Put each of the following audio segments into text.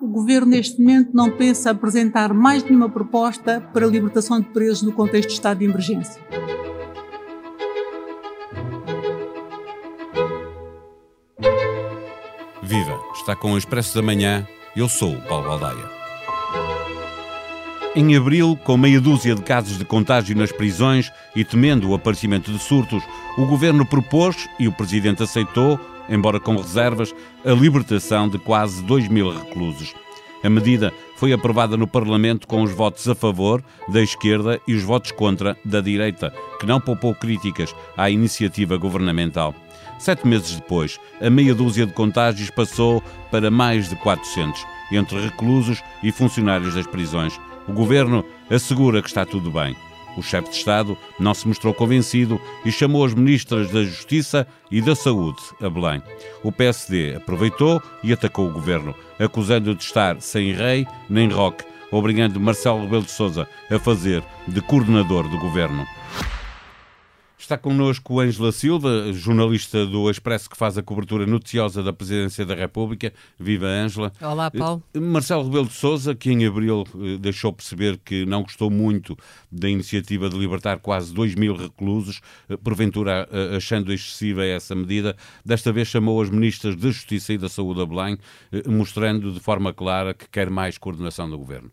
O governo, neste momento, não pensa apresentar mais nenhuma proposta para a libertação de presos no contexto de estado de emergência. Viva! Está com o Expresso da Manhã. Eu sou o Paulo Baldaia. Em abril, com meia dúzia de casos de contágio nas prisões e temendo o aparecimento de surtos, o governo propôs e o presidente aceitou, embora com reservas, a libertação de quase 2 mil reclusos. A medida foi aprovada no Parlamento com os votos a favor da esquerda e os votos contra da direita, que não poupou críticas à iniciativa governamental. Sete meses depois, a meia dúzia de contágios passou para mais de 400, entre reclusos e funcionários das prisões. O governo assegura que está tudo bem. O chefe de Estado não se mostrou convencido e chamou as ministras da Justiça e da Saúde a Belém. O PSD aproveitou e atacou o governo, acusando-o de estar sem rei nem roque, obrigando Marcelo Rebelo de Sousa a fazer de coordenador do governo. Está connosco Ângela Silva, jornalista do Expresso que faz a cobertura noticiosa da Presidência da República. Viva Ângela. Olá, Paulo. Eh, Marcelo Rebelo de Sousa, que em abril eh, deixou perceber que não gostou muito da iniciativa de libertar quase 2 mil reclusos, eh, porventura achando excessiva essa medida, desta vez chamou as ministras da Justiça e da Saúde a Belém, mostrando de forma clara que quer mais coordenação do governo.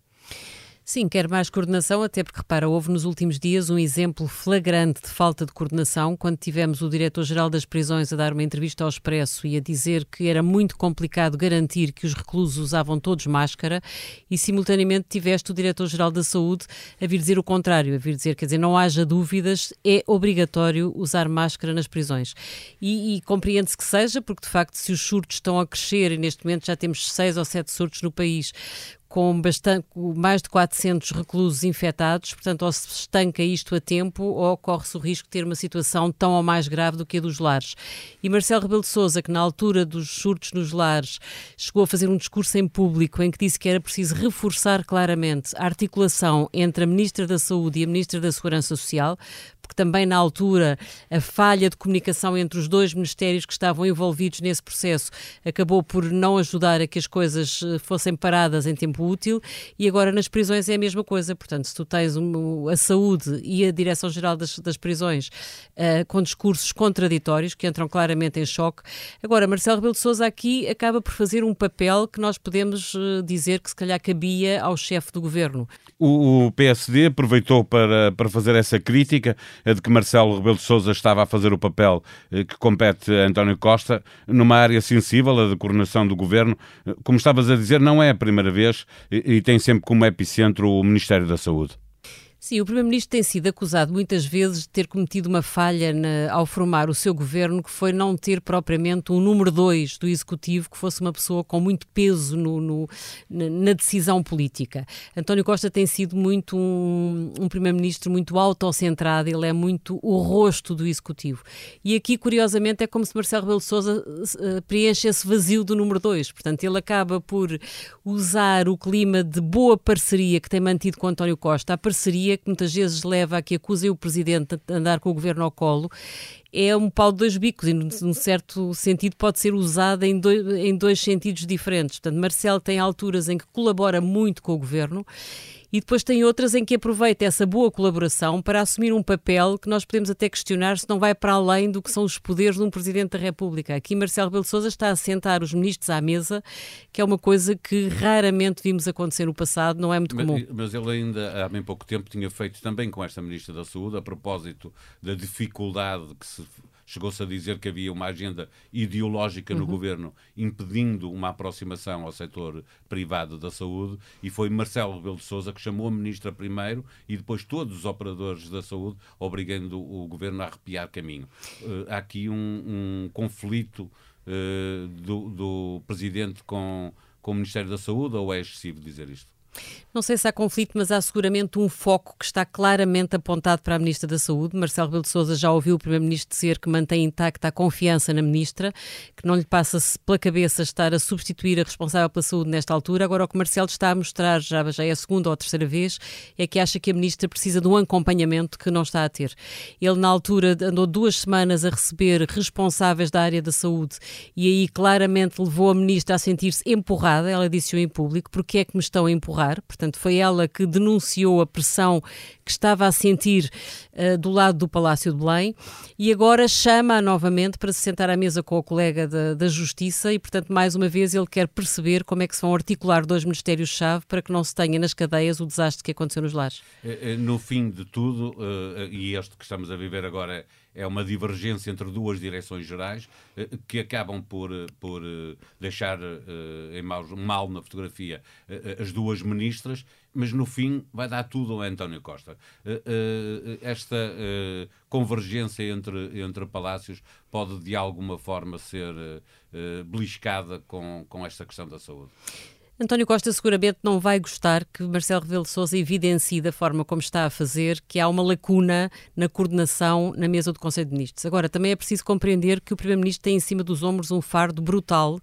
Sim, quer mais coordenação, até porque, repara, houve nos últimos dias um exemplo flagrante de falta de coordenação, quando tivemos o Diretor-Geral das Prisões a dar uma entrevista ao Expresso e a dizer que era muito complicado garantir que os reclusos usavam todos máscara, e simultaneamente tiveste o Diretor-Geral da Saúde a vir dizer o contrário, a vir dizer, quer dizer, não haja dúvidas, é obrigatório usar máscara nas prisões. E, e compreende-se que seja, porque de facto, se os surtos estão a crescer, e neste momento já temos seis ou sete surtos no país, com bastante, mais de 400 reclusos infectados, portanto, ou se estanca isto a tempo, ou corre-se o risco de ter uma situação tão ou mais grave do que a dos lares. E Marcelo Rebelo de Sousa, que na altura dos surtos nos lares chegou a fazer um discurso em público em que disse que era preciso reforçar claramente a articulação entre a Ministra da Saúde e a Ministra da Segurança Social, porque também na altura a falha de comunicação entre os dois ministérios que estavam envolvidos nesse processo acabou por não ajudar a que as coisas eh, fossem paradas em tempo útil e agora nas prisões é a mesma coisa. Portanto, se tu tens a saúde e a Direção-Geral das, das, Prisões uh, com discursos contraditórios que entram claramente em choque, agora Marcelo Rebelo de Sousa aqui acaba por fazer um papel que nós podemos uh, dizer que se calhar cabia ao chefe do governo. O, o PSD aproveitou para, para fazer essa crítica a de que Marcelo Rebelo de Sousa estava a fazer o papel eh, que compete a António Costa numa área sensível, a de coordenação do governo. Eh, como estavas a dizer, não é a primeira vez e tem sempre como epicentro o Ministério da Saúde. Sim, o Primeiro-Ministro tem sido acusado muitas vezes de ter cometido uma falha na, ao formar o seu governo, que foi não ter propriamente um número dois do Executivo que fosse uma pessoa com muito peso no, no, na decisão política. António Costa tem sido muito um, um Primeiro-Ministro muito autocentrado, ele é muito o rosto do Executivo. E aqui, curiosamente, é como se Marcelo Rebelo de Sousa uh, preenche esse vazio do número dois. Portanto, ele acaba por usar o clima de boa parceria que tem mantido com António Costa, a parceria que muitas vezes leva a que acusem o Presidente de andar com o Governo ao colo, é um pau de dois bicos e, num certo sentido, pode ser usada em dois, em dois sentidos diferentes. Portanto, Marcelo tem alturas em que colabora muito com o Governo e depois tem outras em que aproveita essa boa colaboração para assumir um papel que nós podemos até questionar se não vai para além do que são os poderes de um Presidente da República. Aqui Marcelo Rebelo de Sousa está a sentar os ministros à mesa, que é uma coisa que raramente vimos acontecer no passado, não é muito comum. Mas, mas ele ainda há bem pouco tempo tinha feito também com esta Ministra da Saúde, a propósito da dificuldade que se chegou-se a dizer que havia uma agenda ideológica no uhum. governo impedindo uma aproximação ao setor privado da saúde e foi Marcelo Rebelo de Sousa que chamou a ministra primeiro e depois todos os operadores da saúde, obrigando o governo a arrepiar caminho. Uh, há aqui um, um conflito uh, do, do presidente com, com o Ministério da Saúde ou é excessivo dizer isto? Não sei se há conflito, mas há seguramente um foco que está claramente apontado para a Ministra da Saúde. Marcelo Rebelo de Sousa já ouviu o Primeiro-Ministro dizer que mantém intacta a confiança na Ministra, que não lhe passa pela cabeça estar a substituir a responsável pela saúde nesta altura. Agora, o que Marcelo está a mostrar, já, já é a segunda ou a terceira vez, é que acha que a Ministra precisa de um acompanhamento que não está a ter. Ele, na altura, andou duas semanas a receber responsáveis da área da saúde e aí claramente levou a Ministra a sentir-se empurrada. Ela disse-o em público: porque é que me estão a empurrar? Portanto, foi ela que denunciou a pressão que estava a sentir uh, do lado do Palácio de Belém e agora chama-a novamente para se sentar à mesa com o colega da, da Justiça e, portanto, mais uma vez ele quer perceber como é que se vão articular dois ministérios-chave para que não se tenha nas cadeias o desastre que aconteceu nos lares. Eh, eh, no fim de tudo, e este que estamos a viver agora é uma divergência entre duas direções gerais que acabam por, por deixar em mal na fotografia as duas ministras mas no fim vai dar tudo a António Costa. Eh, eh, esta eh, convergência entre, entre palácios pode de alguma forma ser beliscada com, com esta questão da saúde. António Costa seguramente não vai gostar que Marcelo Rebelo de Sousa evidencie da forma como está a fazer que há uma lacuna na coordenação na mesa do Conselho de Ministros. Agora, também é preciso compreender que o Primeiro-Ministro tem em cima dos ombros um fardo brutal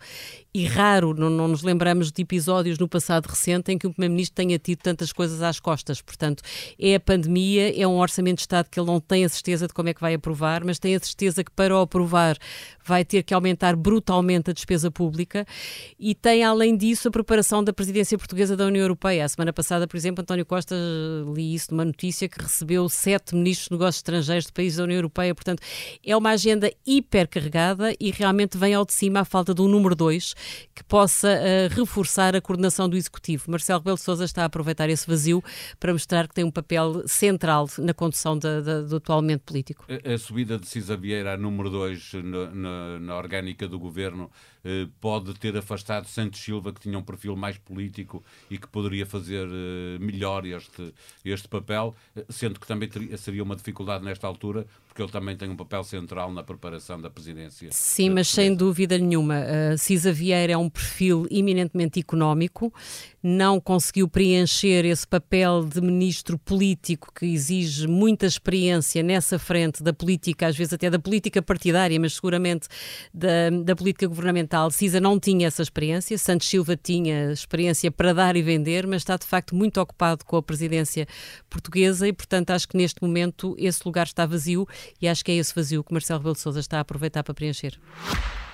e raro, não, não, nos lembramos de episódios no passado recente em que o Primeiro-Ministro tenha tido tantas coisas às costas. Portanto, é a pandemia, é um orçamento de Estado que ele não tem a certeza de como é que vai aprovar, mas tem a certeza que para o aprovar vai ter que aumentar brutalmente a despesa pública e tem, além disso, a preparação da presidência portuguesa da União Europeia. A semana passada, por exemplo, António Costa, li isso numa notícia, que recebeu sete ministros de negócios estrangeiros de países da União Europeia. Portanto, é uma agenda hipercarregada e realmente vem ao de cima a falta um número dois que possa uh, reforçar a coordenação do Executivo. Marcelo Rebelo Sousa está a aproveitar esse vazio para mostrar que tem um papel central na condução da, da, do atual momento político. A, a, subida de Cisa Vieira a número 2 na, na, na, orgânica do governo pode ter afastado Santos Silva, que tinha um perfil mais político e que poderia fazer eh, melhor este, este papel, sendo que também teria, seria uma dificuldade nesta altura, porque ele também tem um papel central na preparação da presidência. Sim, mas sem dúvida nenhuma. Uh, Cisa Vieira é um perfil eminentemente económico, não conseguiu preencher esse papel de ministro político que exige muita experiência nessa frente da política, às vezes até da política partidária, mas seguramente da, da política governamental. Cisa não tinha essa experiência, Santos Silva tinha experiência para dar e vender, mas está de facto muito ocupado com a presidência portuguesa e, portanto, acho que neste momento esse lugar está vazio e acho que é esse vazio que Marcelo Rebelo de Sousa está a aproveitar para preencher.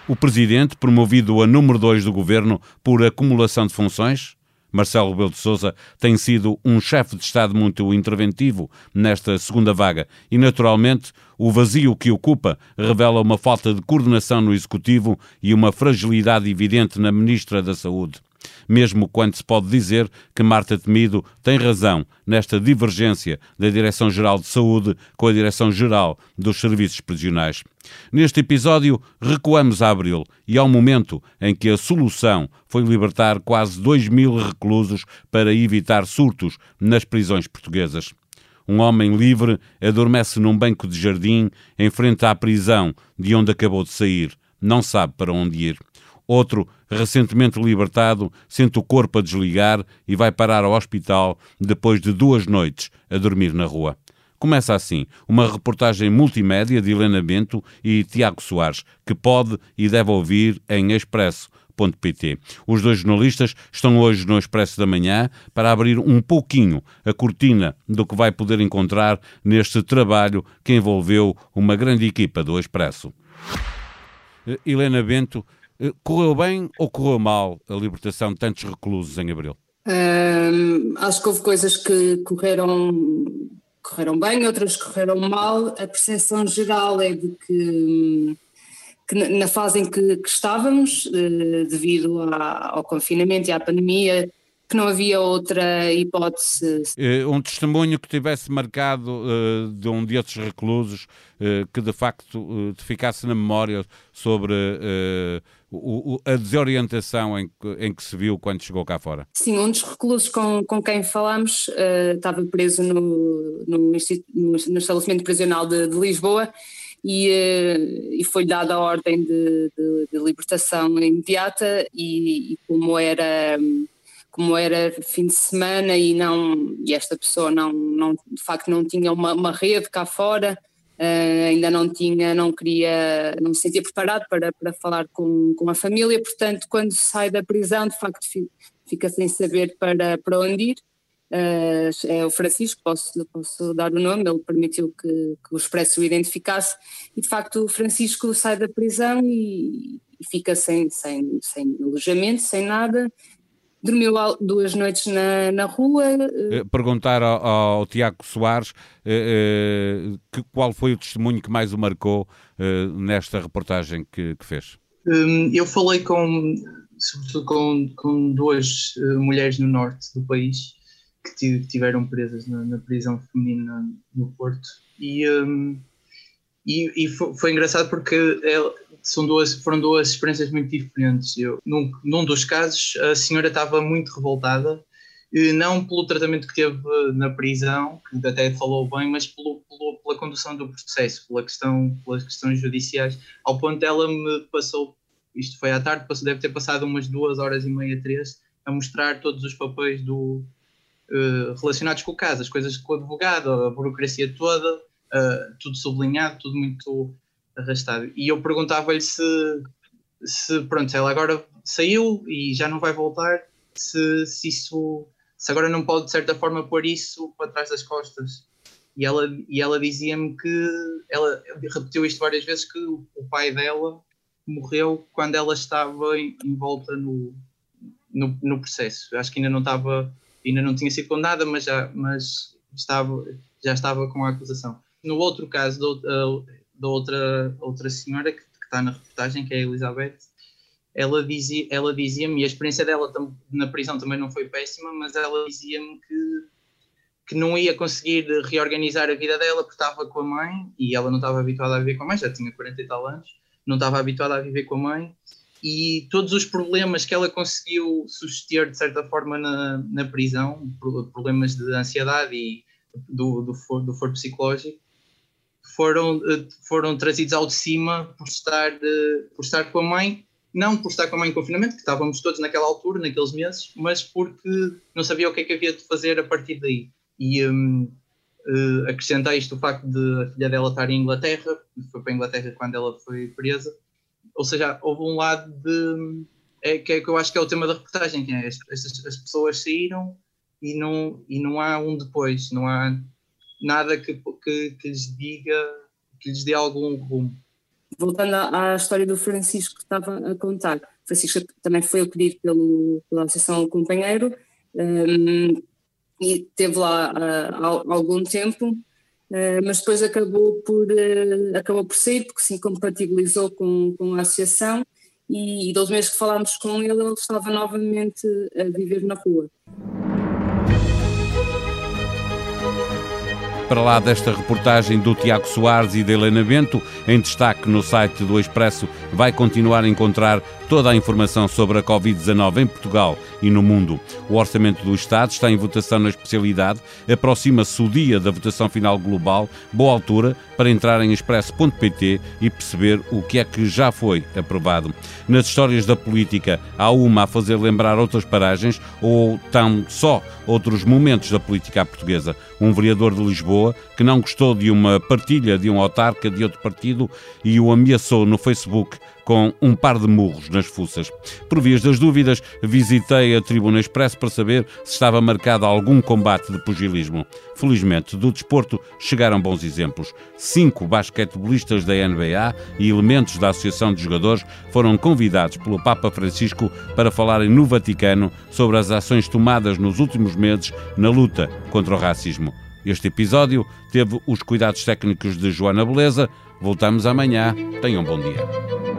O presidente, promovido a número 2 do governo por acumulação de funções, Marcelo Rebelo de Sousa tem sido um chefe de Estado muito interventivo nesta segunda vaga. E, naturalmente, o vazio que ocupa revela uma falta de coordenação no Executivo e uma fragilidade evidente na Ministra da Saúde mesmo quando se pode dizer que Marta Temido tem razão nesta divergência da Direção-Geral de Saúde com a Direção-Geral dos Serviços Prisionais. Neste episódio, recuamos a abril e ao momento em que a solução foi libertar quase 2 mil reclusos para evitar surtos nas prisões portuguesas. Um homem livre adormece num banco de jardim em frente à prisão de onde acabou de sair. Não sabe para onde ir. Outro, recentemente libertado, sente o corpo a desligar e vai parar ao hospital depois de duas noites a dormir na rua. Começa assim uma reportagem multimédia de Helena Bento e Tiago Soares, que pode e deve ouvir em expresso.pt. Os dois jornalistas estão hoje no Expresso da Manhã para abrir um pouquinho a cortina do que vai poder encontrar neste trabalho que envolveu uma grande equipa do Expresso. Eh, Helena Bento, correu bem ou correu mal a libertação de tantos reclusos em abril? acho que houve coisas que correram, correram bem, outras correram mal. A percepção geral é de que, que na fase em que, que estávamos, eh, devido ao confinamento e à pandemia, que não havia outra hipótese. Eh, um testemunho que tivesse marcado uh, de um desses reclusos uh, que de facto uh, te ficasse na memória sobre o, o, a desorientação em, em, que se viu quando chegou cá fora? Sim, um dos reclusos com, com quem falámos estava preso no, no, no, estabelecimento prisional de, de Lisboa e, e foi-lhe dada a ordem de, de, de libertação imediata e, e como era como era fim de semana e não e esta pessoa não, não de facto não tinha uma, uma rede cá fora, uh, ainda não tinha, não queria, não se sentia preparado para, para falar com, com a família, portanto quando sai da prisão de facto fica sem saber para, para onde ir. Uh, é o Francisco, posso, posso dar o nome, ele permitiu que, que o Expresso o identificasse. E de facto o Francisco sai da prisão e, e fica sem, sem, sem alojamento, sem nada, dormiu duas noites na, na rua. Eh, eh, perguntar ao, ao Tiago Soares eh, que, qual foi o testemunho que mais o marcou nesta reportagem que, que fez. Hum, eu falei com, sobretudo com, com duas mulheres no norte do país que tiveram presas na, na prisão feminina no Porto e, um, e, e foi, foi, engraçado porque são duas, foram duas experiências muito diferentes. Eu, num, num dos casos, a senhora estava muito revoltada, não pelo tratamento que teve na prisão, que até falou bem, mas pelo, pelo, pela condução do processo, pela questão, pelas questões judiciais, ao ponto dela me passou, isto foi à tarde, passou, deve ter passado umas duas horas e meia, três, a mostrar todos os papéis do, uh, relacionados com o caso, as coisas com o advogado, a burocracia toda, uh, tudo sublinhado, tudo muito arrastado. E eu perguntava-lhe se, se, pronto, ela agora saiu e já não vai voltar, se, se isso, se agora não pode de certa forma pôr isso para trás das costas. E ela, e ela dizia-me que, ela repetiu isto várias vezes, que o pai dela morreu quando ela estava em, em volta no, no, no, processo. Acho que ainda não estava, ainda não tinha sido condenada, mas já, mas estava, já estava com a acusação. No outro caso, da outra, outra senhora que, está na reportagem, que é a Elizabeth, ela dizia ela dizia-me, e a experiência dela na prisão também não foi péssima, mas ela dizia-me que, que não ia conseguir reorganizar a vida dela porque estava com a mãe, e ela não estava habituada a viver com a mãe, já tinha 40 e tal anos, não estava habituada a viver com a mãe, e todos os problemas que ela conseguiu suster de certa forma na, na prisão, problemas de ansiedade e do, do, for, do foro psicológico, foram, eh, foram trazidos ao de cima por estar, eh, por estar com a mãe, não por estar com a mãe em confinamento, que estávamos todos naquela altura, naqueles meses, mas porque não sabia o que é que havia de fazer a partir daí. E um, uh, eh, acrescentei isto o facto de a filha dela estar em Inglaterra, foi para a Inglaterra quando ela foi presa, ou seja, houve um lado de. É, que, é, que eu acho que é o tema da reportagem, que é as, as, as pessoas saíram e não, e não há um depois, não há nada que, que, que lhes diga, que lhes dê algum rumo. Voltando à, história do Francisco que estava a contar, Francisco também foi acolhido pelo, pela Associação Companheiro um, e teve lá uh, algum tempo, uh, mas depois acabou por, uh, acabou por sair porque se incompatibilizou com, com a associação e, e dos meses que falámos com ele, ele estava novamente a viver na rua. Para lá desta reportagem do Tiago Soares e de Helena Bento, em destaque no site do Expresso, vai continuar a encontrar toda a informação sobre a Covid-19 em Portugal e no mundo. O Orçamento do Estado está em votação na especialidade, aproxima-se o dia da votação final global, boa altura para entrar em expresso.pt e perceber o que é que já foi aprovado. Nas histórias da política, há uma a fazer lembrar outras paragens ou tão só outros momentos da política portuguesa. Um vereador de Lisboa que não gostou de uma partilha de um autarca de outro partido e o ameaçou no Facebook com um par de murros nas fuças. Por vias das dúvidas, visitei a Tribuna Expresso para saber se estava marcado algum combate de pugilismo. Felizmente, do desporto chegaram bons exemplos. Cinco basquetebolistas da NBA e elementos da Associação de Jogadores foram convidados pelo Papa Francisco para falarem no Vaticano sobre as ações tomadas nos últimos meses na luta contra o racismo. Este episódio teve os cuidados técnicos de Joana Beleza. Voltamos amanhã. Tenham um bom dia.